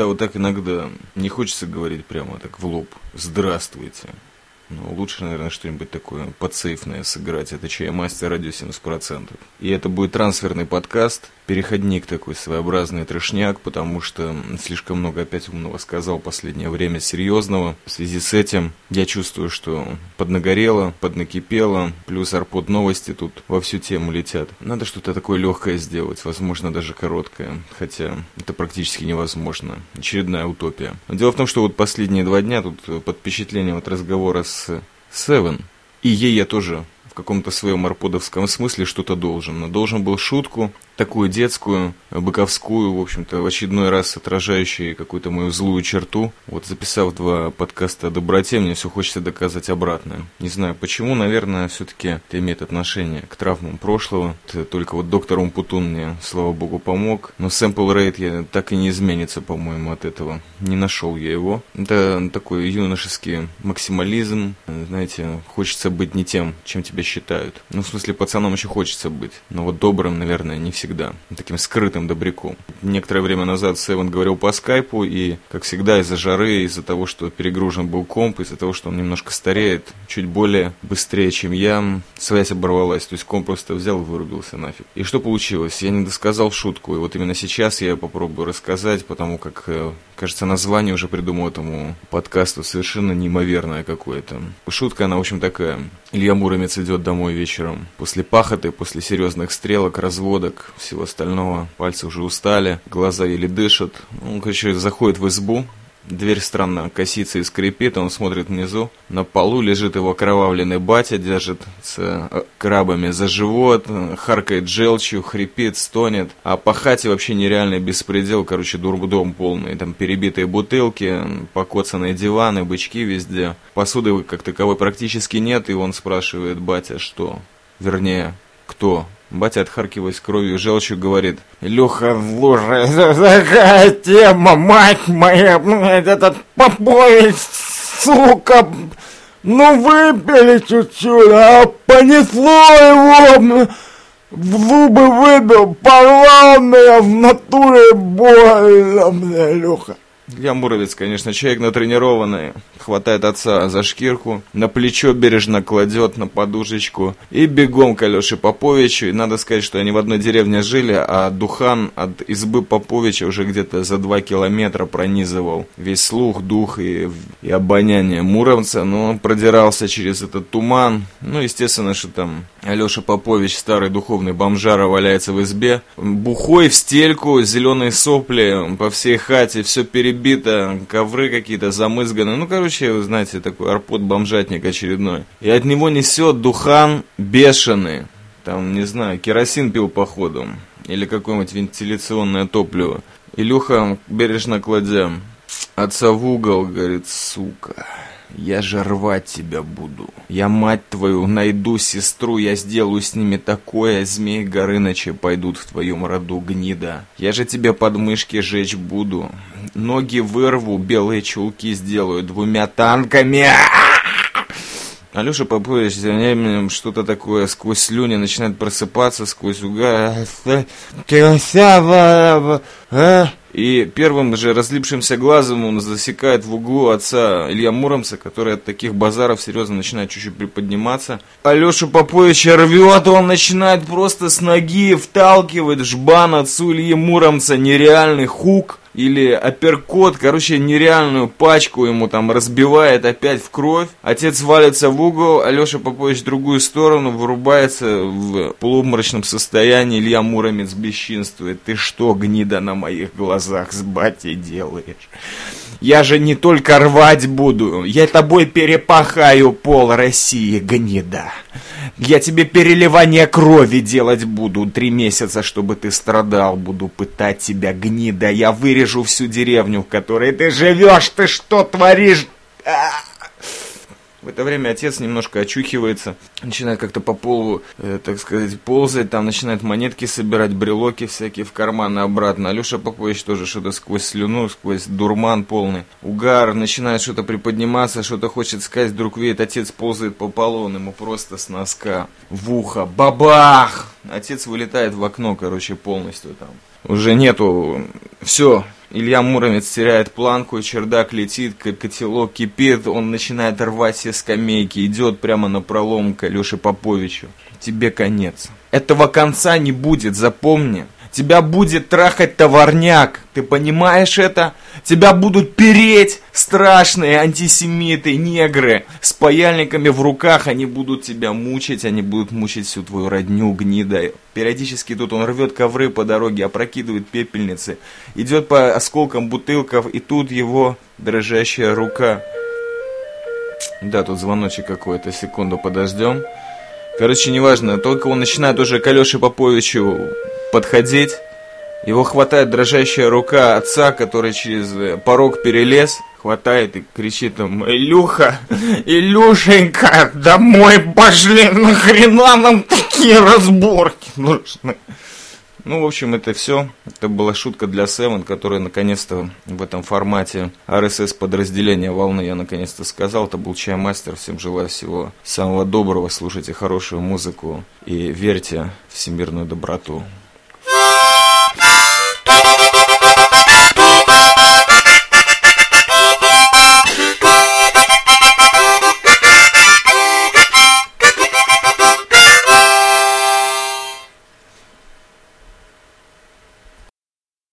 Да, вот так иногда не хочется говорить прямо так в лоб. Здравствуйте. Ну, лучше, наверное, что-нибудь такое подсейфное сыграть. Это чаймастер радио 70%. И это будет трансферный подкаст, переходник такой своеобразный трешняк, потому что слишком много опять умного сказал последнее время серьезного. В связи с этим я чувствую, что поднагорело, поднакипело, плюс арпод новости тут во всю тему летят. Надо что-то такое легкое сделать, возможно, даже короткое, хотя это практически невозможно. Очередная утопия. Дело в том, что вот последние два дня тут под впечатлением от разговора с Севен, и ей я тоже в каком-то своем арподовском смысле что-то должен. Но должен был шутку, такую детскую, быковскую, в общем-то, в очередной раз отражающую какую-то мою злую черту. Вот записав два подкаста о доброте, мне все хочется доказать обратное. Не знаю почему, наверное, все-таки это имеет отношение к травмам прошлого. Это только вот доктор Умпутун мне, слава богу, помог. Но сэмпл рейд я так и не изменится, по-моему, от этого. Не нашел я его. Это такой юношеский максимализм. Знаете, хочется быть не тем, чем тебя считают. Ну, в смысле, пацаном еще хочется быть. Но вот добрым, наверное, не всегда всегда, таким скрытым добряком. Некоторое время назад Севен говорил по скайпу, и, как всегда, из-за жары, из-за того, что перегружен был комп, из-за того, что он немножко стареет, чуть более быстрее, чем я, связь оборвалась. То есть комп просто взял и вырубился нафиг. И что получилось? Я не досказал шутку, и вот именно сейчас я попробую рассказать, потому как, э, кажется, название уже придумал этому подкасту совершенно неимоверное какое-то. Шутка, она, в общем, такая. Илья Муромец идет домой вечером после пахоты, после серьезных стрелок, разводок, всего остального. Пальцы уже устали, глаза еле дышат. Он, короче, заходит в избу, Дверь странно косится и скрипит, он смотрит внизу. На полу лежит его кровавленный батя, держит с э, крабами за живот, харкает желчью, хрипит, стонет. А по хате вообще нереальный беспредел, короче, дурдом полный. Там перебитые бутылки, покоцанные диваны, бычки везде. Посуды как таковой практически нет, и он спрашивает батя, что? Вернее, кто? Батя, отхаркиваясь кровью и желчью, говорит, «Илюха, слушай, такая тема, мать моя, этот Попович, сука, ну выпили чуть-чуть, а понесло его, в зубы выбил, порвал меня в натуре больно, бля, Илюха». Илья Муровец, конечно, человек натренированный, хватает отца за шкирку, на плечо бережно кладет, на подушечку и бегом к Алёше Поповичу. И надо сказать, что они в одной деревне жили, а Духан от избы Поповича уже где-то за два километра пронизывал весь слух, дух и, и обоняние Муромца. Но он продирался через этот туман. Ну, естественно, что там Алёша Попович, старый духовный бомжара, валяется в избе. Бухой в стельку, зеленые сопли по всей хате, все перебито ковры какие-то замызганы. Ну, короче, вы знаете, такой арпот-бомжатник очередной. И от него несет духан бешеный. Там, не знаю, керосин пил походу. Или какое-нибудь вентиляционное топливо. Илюха, бережно кладя отца в угол, говорит, сука. Я же рвать тебя буду. Я, мать твою, найду сестру, я сделаю с ними такое, змей Горыныча пойдут в твоем роду гнида. Я же тебе подмышки жечь буду. Ноги вырву, белые чулки сделаю двумя танками. Алеша Попович за временем что-то такое сквозь слюни начинает просыпаться, сквозь угар. И первым же разлипшимся глазом он засекает в углу отца Илья Муромца, который от таких базаров серьезно начинает чуть-чуть приподниматься. Алеша Поповича рвет, он начинает просто с ноги вталкивать жбан отцу Ильи Муромца, нереальный хук или апперкот, короче, нереальную пачку ему там разбивает опять в кровь. Отец валится в угол, Алеша Попович в другую сторону, вырубается в полуобморочном состоянии, Илья Муромец бесчинствует. Ты что, гнида на моих глазах с батей делаешь? Я же не только рвать буду, я тобой перепахаю пол России, гнида. Я тебе переливание крови делать буду три месяца, чтобы ты страдал. Буду пытать тебя, гнида. Я вырежу всю деревню, в которой ты живешь. Ты что творишь? В это время отец немножко очухивается, начинает как-то по полу, э, так сказать, ползать, там начинает монетки собирать, брелоки всякие в карманы обратно. Алеша Попович тоже что-то сквозь слюну, сквозь дурман полный. Угар начинает что-то приподниматься, что-то хочет сказать, вдруг видит, отец ползает по полу, он ему просто с носка в ухо. Бабах! Отец вылетает в окно, короче, полностью там. Уже нету... Все, Илья Муромец теряет планку, чердак летит, котелок кипит, он начинает рвать все скамейки, идет прямо на пролом к Алёше Поповичу. Тебе конец. Этого конца не будет, запомни. Тебя будет трахать товарняк. Ты понимаешь это? Тебя будут переть страшные антисемиты, негры. С паяльниками в руках они будут тебя мучить. Они будут мучить всю твою родню, гнида. Периодически тут он рвет ковры по дороге, опрокидывает пепельницы. Идет по осколкам бутылков, и тут его дрожащая рука. Да, тут звоночек какой-то. Секунду подождем. Короче, неважно, только он начинает уже к Алёше Поповичу подходить. Его хватает дрожащая рука отца, который через э, порог перелез, хватает и кричит ему, Илюха, Илюшенька, домой пошли, нахрена нам такие разборки нужны? Ну, в общем, это все. Это была шутка для Seven, которая наконец-то в этом формате RSS подразделения волны я наконец-то сказал. Это был Чаймастер. Всем желаю всего самого доброго. Слушайте хорошую музыку и верьте в всемирную доброту.